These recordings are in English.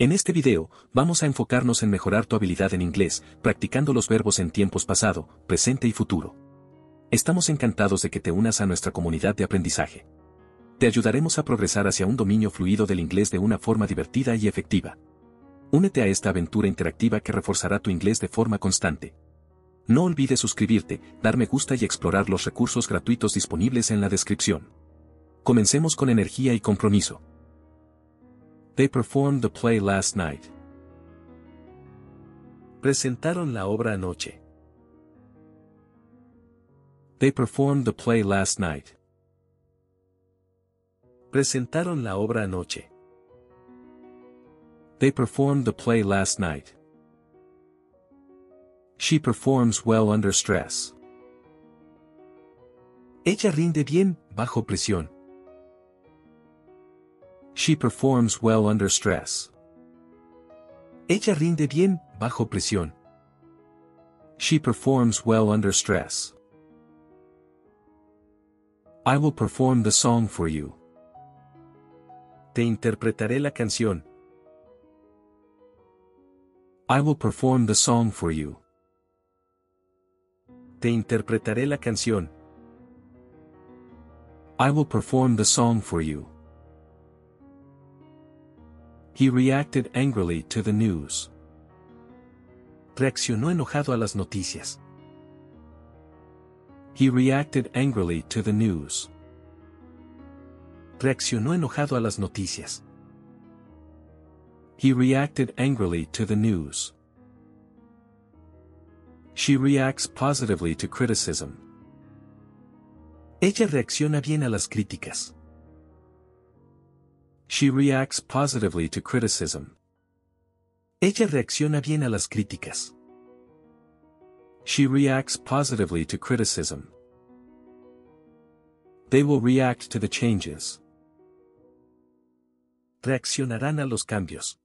En este video, vamos a enfocarnos en mejorar tu habilidad en inglés, practicando los verbos en tiempos pasado, presente y futuro. Estamos encantados de que te unas a nuestra comunidad de aprendizaje. Te ayudaremos a progresar hacia un dominio fluido del inglés de una forma divertida y efectiva. Únete a esta aventura interactiva que reforzará tu inglés de forma constante. No olvides suscribirte, dar me gusta y explorar los recursos gratuitos disponibles en la descripción. Comencemos con energía y compromiso. They performed the play last night. Presentaron la obra anoche. They performed the play last night. Presentaron la obra anoche. They performed the play last night. She performs well under stress. Ella rinde bien, bajo presión. She performs well under stress. Ella rinde bien, bajo presión. She performs well under stress. I will perform the song for you. Te interpretaré la canción. I will perform the song for you. Te interpretaré la canción. I will perform the song for you. He reacted angrily to the news. Reaccionó enojado a las noticias. He reacted angrily to the news. Reaccionó enojado a las noticias. He reacted angrily to the news. She reacts positively to criticism. Ella reacciona bien a las críticas. She reacts positively to criticism. Ella reacciona bien a las críticas. She reacts positively to criticism. They will react to the changes. Reaccionarán a los cambios.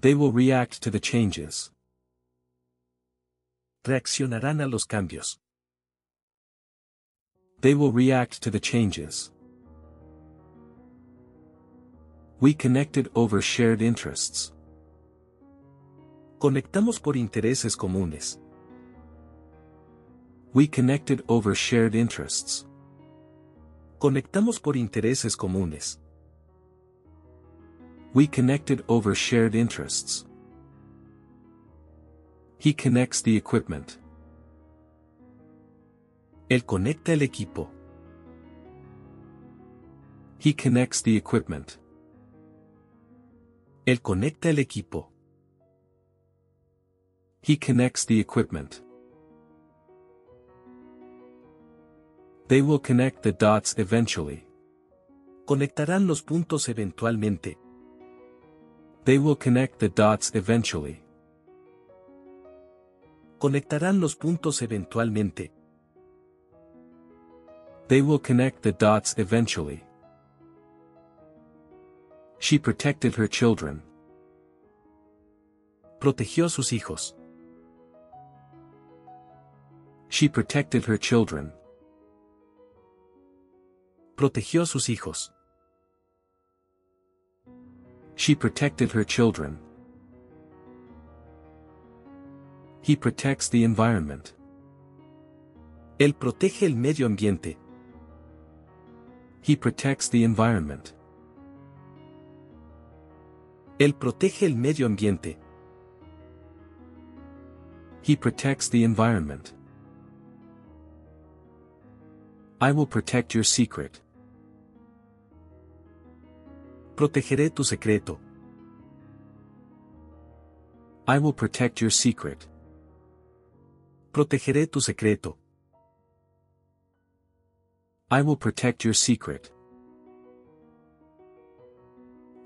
They will react to the changes. Reaccionarán a los cambios. They will react to the changes. We connected over shared interests. Conectamos por intereses comunes. We connected over shared interests. Conectamos por intereses comunes. We connected over shared interests. He connects the equipment. Él conecta el equipo. He connects the equipment. Él conecta el equipo. He connects the equipment. They will connect the dots eventually. Conectarán los puntos eventualmente. They will connect the dots eventually. Conectarán los puntos eventualmente. They will connect the dots eventually. She protected her children. Protegió a sus hijos. She protected her children. Protegió a sus hijos. She protected her children. He protects the environment. Él protege el medio ambiente. He protects the environment. Él protege el medio ambiente. He protects the environment. I will protect your secret. Protegeré tu secreto. I will protect your secret. Protegeré tu secreto. I will protect your secret.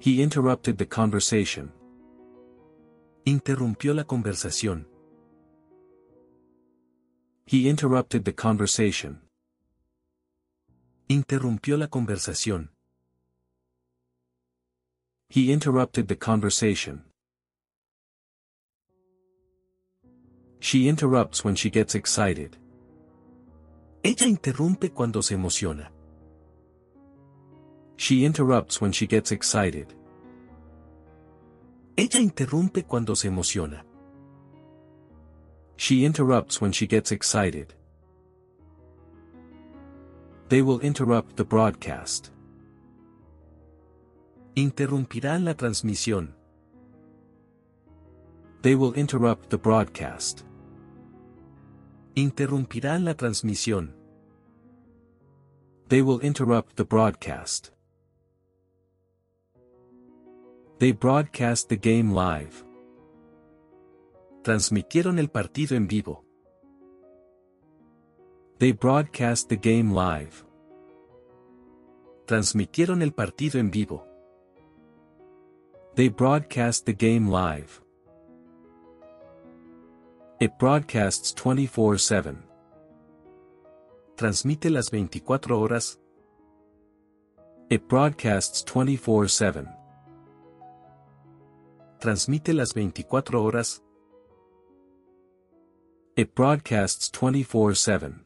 He interrupted the conversation. Interrumpió la conversación. He interrupted the conversation. Interrumpió la conversación. He interrupted the conversation. She interrupts when she gets excited. Ella interrumpe cuando se emociona. She interrupts when she gets excited. Ella interrumpe cuando se emociona. She interrupts when she gets excited. They will interrupt the broadcast. Interrumpirán la transmisión. They will interrupt the broadcast. Interrumpirán la transmisión. They will interrupt the broadcast. They broadcast the game live. Transmitieron el partido en vivo. They broadcast the game live. Transmitieron el partido en vivo. They broadcast the game live. It broadcasts 24-7. Transmite las 24 horas. It broadcasts 24-7. Transmite las 24 horas. It broadcasts 24-7.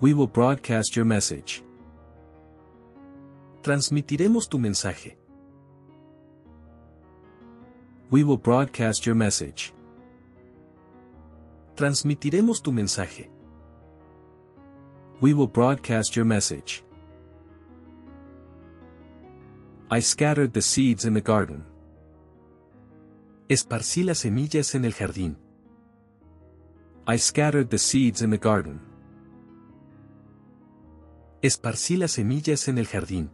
We will broadcast your message. Transmitiremos tu mensaje. We will broadcast your message. Transmitiremos tu mensaje. We will broadcast your message. I scattered the seeds in the garden. Esparcí las semillas en el jardín. I scattered the seeds in the garden. Esparcí las semillas en el jardín.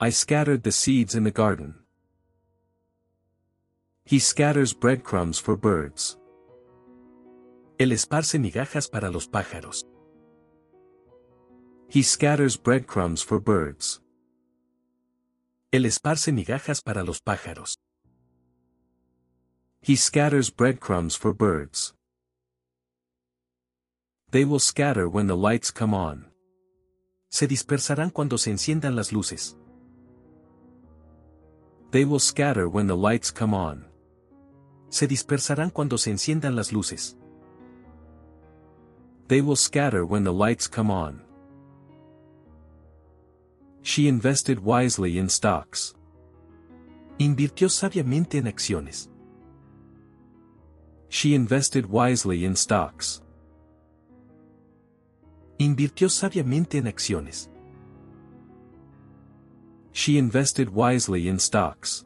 I scattered the seeds in the garden. He scatters breadcrumbs for birds. Él esparce migajas para los pájaros. He scatters breadcrumbs for birds. Él esparce migajas para los pájaros. He scatters breadcrumbs for birds. They will scatter when the lights come on. Se dispersarán cuando se enciendan las luces. They will scatter when the lights come on. Se dispersarán cuando se enciendan las luces. They will scatter when the lights come on. She invested wisely in stocks. Invirtió sabiamente en acciones. She invested wisely in stocks. Invirtió sabiamente en acciones. She invested wisely in stocks.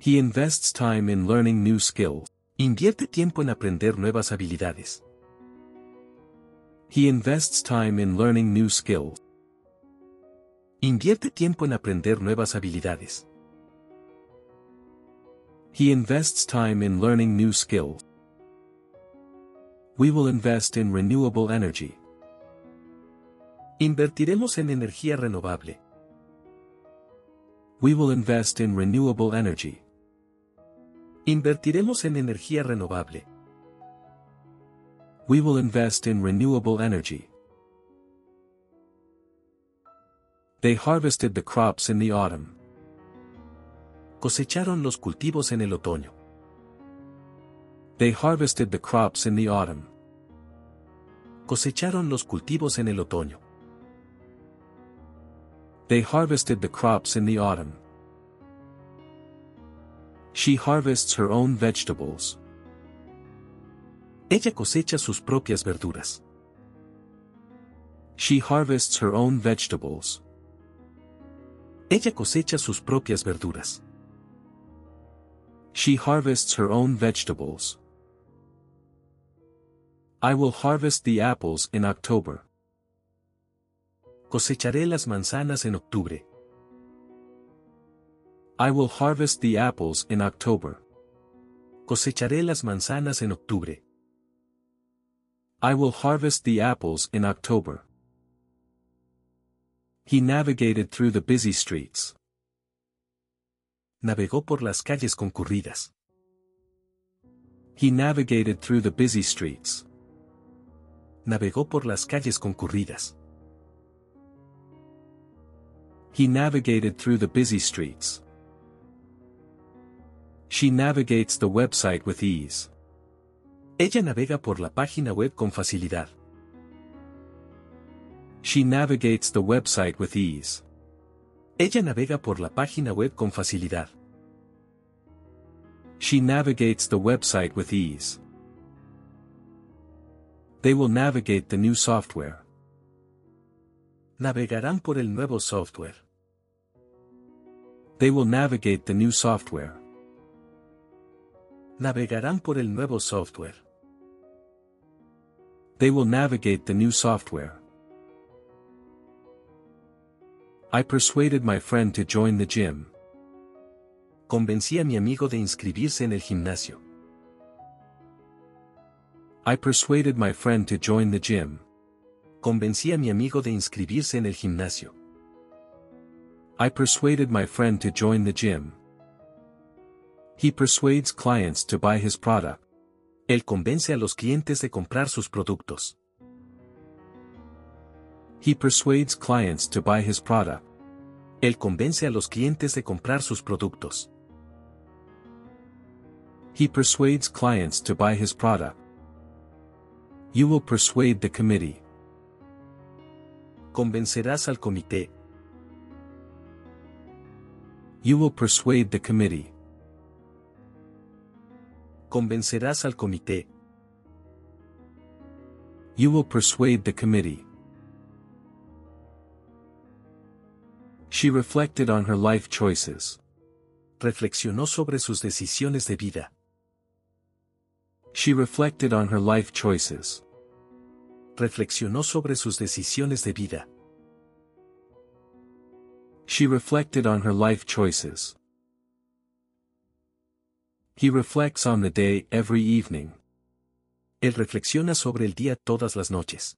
He invests time in learning new skills. Invierte tiempo en aprender nuevas habilidades. He invests time in learning new skills. Invierte tiempo en aprender nuevas habilidades. He invests time in learning new skills. We will invest in renewable energy. Invertiremos en energía renovable. We will invest in renewable energy. Invertiremos en energía renovable. We will invest in renewable energy. They harvested the crops in the autumn. Cosecharon los cultivos en el otoño. They harvested the crops in the autumn. Cosecharon los cultivos en el otoño. They harvested the crops in the autumn. She harvests her own vegetables. Ella cosecha sus propias verduras. She harvests her own vegetables. Ella cosecha sus propias verduras. She harvests her own vegetables. I will harvest the apples in October. Cosecharé las manzanas en octubre. I will harvest the apples in October. Cosecharé las manzanas en octubre. I will harvest the apples in October. He navigated through the busy streets. Navegó por las calles concurridas. He navigated through the busy streets. Navegó por las calles concurridas. He navigated through the busy streets. She navigates the website with ease. Ella navega por la página web con facilidad. She navigates the website with ease. Ella navega por la página web con facilidad. She navigates the website with ease. They will navigate the new software. Navegarán por el nuevo software. They will navigate the new software. Navegarán por el nuevo software. They will navigate the new software. I persuaded my friend to join the gym. Convencí a mi amigo de inscribirse en el gimnasio. I persuaded my friend to join the gym. Convencí a mi amigo de inscribirse en el gimnasio. I persuaded my friend to join the gym. He persuades clients to buy his product. Él convence a los clientes de comprar sus productos. He persuades clients to buy his product. Él convence a los clientes de comprar sus productos. He persuades clients to buy his product. You will persuade the committee. Convencerás al comité. You will persuade the committee. Convencerás al comité. You will persuade the committee. She reflected on her life choices. Reflexionó sobre sus decisiones de vida. She reflected on her life choices. Reflexionó sobre sus decisiones de vida. She reflected on her life choices. He reflects on the day every evening. Él reflexiona sobre el día todas las noches.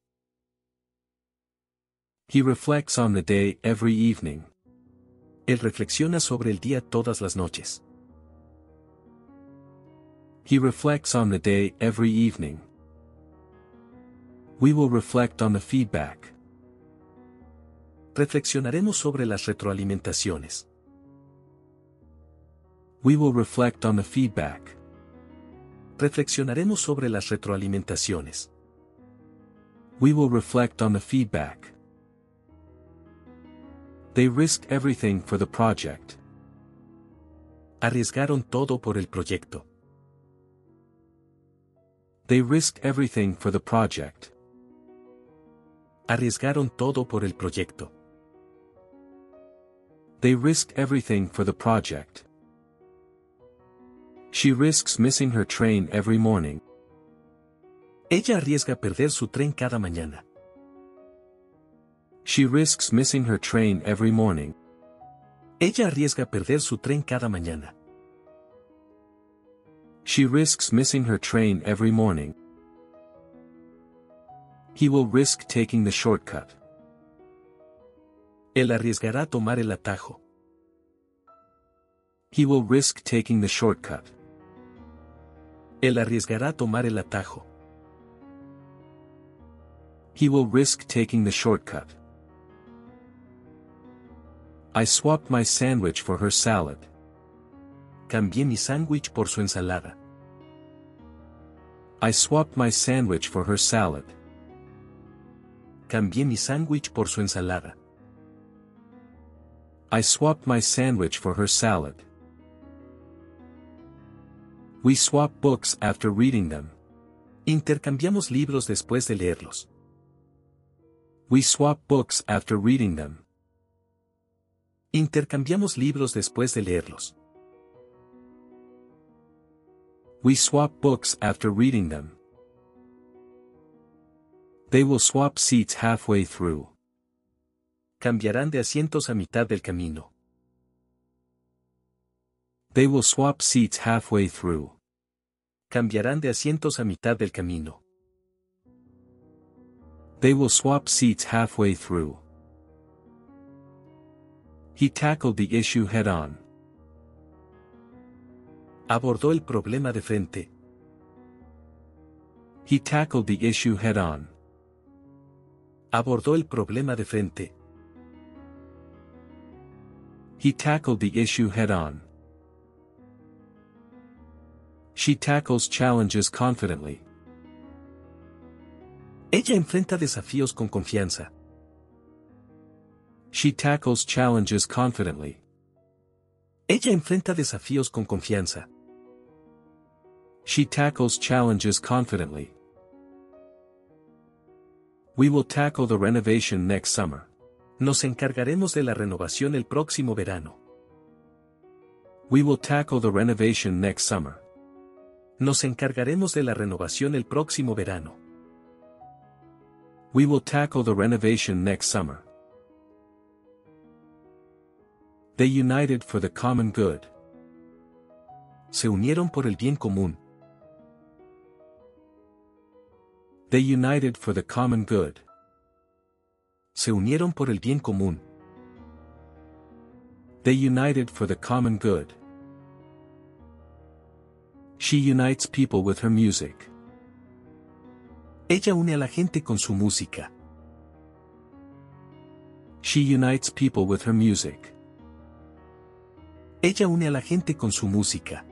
He reflects on the day every evening. Él reflexiona sobre el día todas las noches. He reflects on the day every evening. We will reflect on the feedback. Reflexionaremos sobre las retroalimentaciones. We will reflect on the feedback. Reflexionaremos sobre las retroalimentaciones. We will reflect on the feedback. They risked everything for the project. Arriesgaron todo por el proyecto. They risked everything for the project. Arriesgaron todo por el proyecto. They risked everything for the project. She risks missing her train every morning. Ella arriesga perder su tren cada mañana. She risks missing her train every morning. Ella arriesga perder su tren cada mañana. She risks missing her train every morning. He will risk taking the shortcut. Él arriesgará tomar el atajo. He will risk taking the shortcut. Él arriesgará tomar el atajo. He will risk taking the shortcut. I swapped my sandwich for her salad. Cambié mi sándwich por su ensalada. I swapped my sandwich for her salad. Cambié mi sándwich por su ensalada. I swapped my sandwich for her salad. We swap books after reading them. Intercambiamos libros después de leerlos. We swap books after reading them. Intercambiamos libros después de leerlos. We swap books after reading them. They will swap seats halfway through. Cambiarán de asientos a mitad del camino. They will swap seats halfway through. Cambiarán de asientos a mitad del camino. They will swap seats halfway through. He tackled the issue head on. Abordó el problema de frente. He tackled the issue head on. Abordó el problema de frente. He tackled the issue head on. She tackles challenges confidently. Ella enfrenta desafíos con confianza. She tackles challenges confidently. Ella enfrenta desafíos con confianza. She tackles challenges confidently. We will tackle the renovation next summer. Nos encargaremos de la renovación el próximo verano. We will tackle the renovation next summer. Nos encargaremos de la renovación el próximo verano. We will tackle the renovation next summer. They united for the common good. Se unieron por el bien común. They united for the common good. Se unieron por el bien común. They united for the common good. She unites people with her music. Ella une a la gente con su música. She unites people with her music. Ella une a la gente con su música.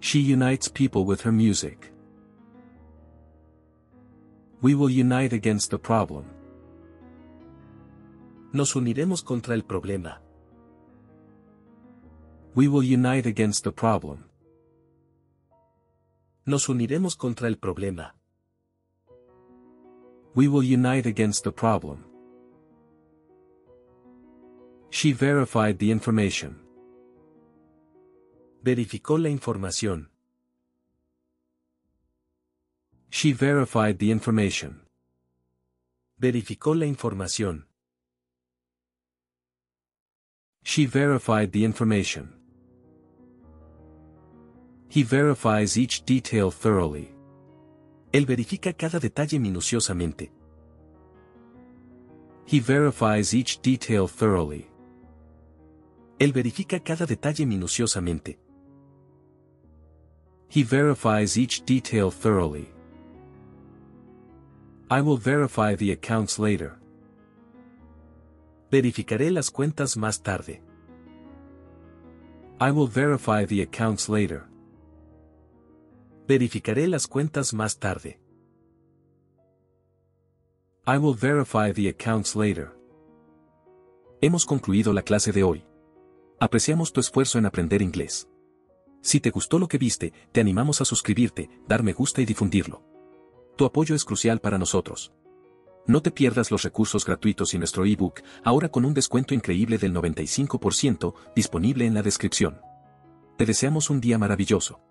She unites people with her music. We will unite against the problem. Nos uniremos contra el problema. We will unite against the problem. Nos uniremos contra el problema. We will unite against the problem. She verified the information. Verificó la información. She verified the information. Verificó la información. She verified the information. He verifies each detail thoroughly. Él verifica cada detalle minuciosamente. He verifies each detail thoroughly. Él verifica cada detalle minuciosamente. He verifies each detail thoroughly. I will verify the accounts later. Verificaré las cuentas más tarde. I will verify the accounts later. Verificaré las cuentas más tarde. I will verify the accounts later. Hemos concluido la clase de hoy. Apreciamos tu esfuerzo en aprender inglés. Si te gustó lo que viste, te animamos a suscribirte, dar me gusta y difundirlo. Tu apoyo es crucial para nosotros. No te pierdas los recursos gratuitos y nuestro ebook, ahora con un descuento increíble del 95%, disponible en la descripción. Te deseamos un día maravilloso.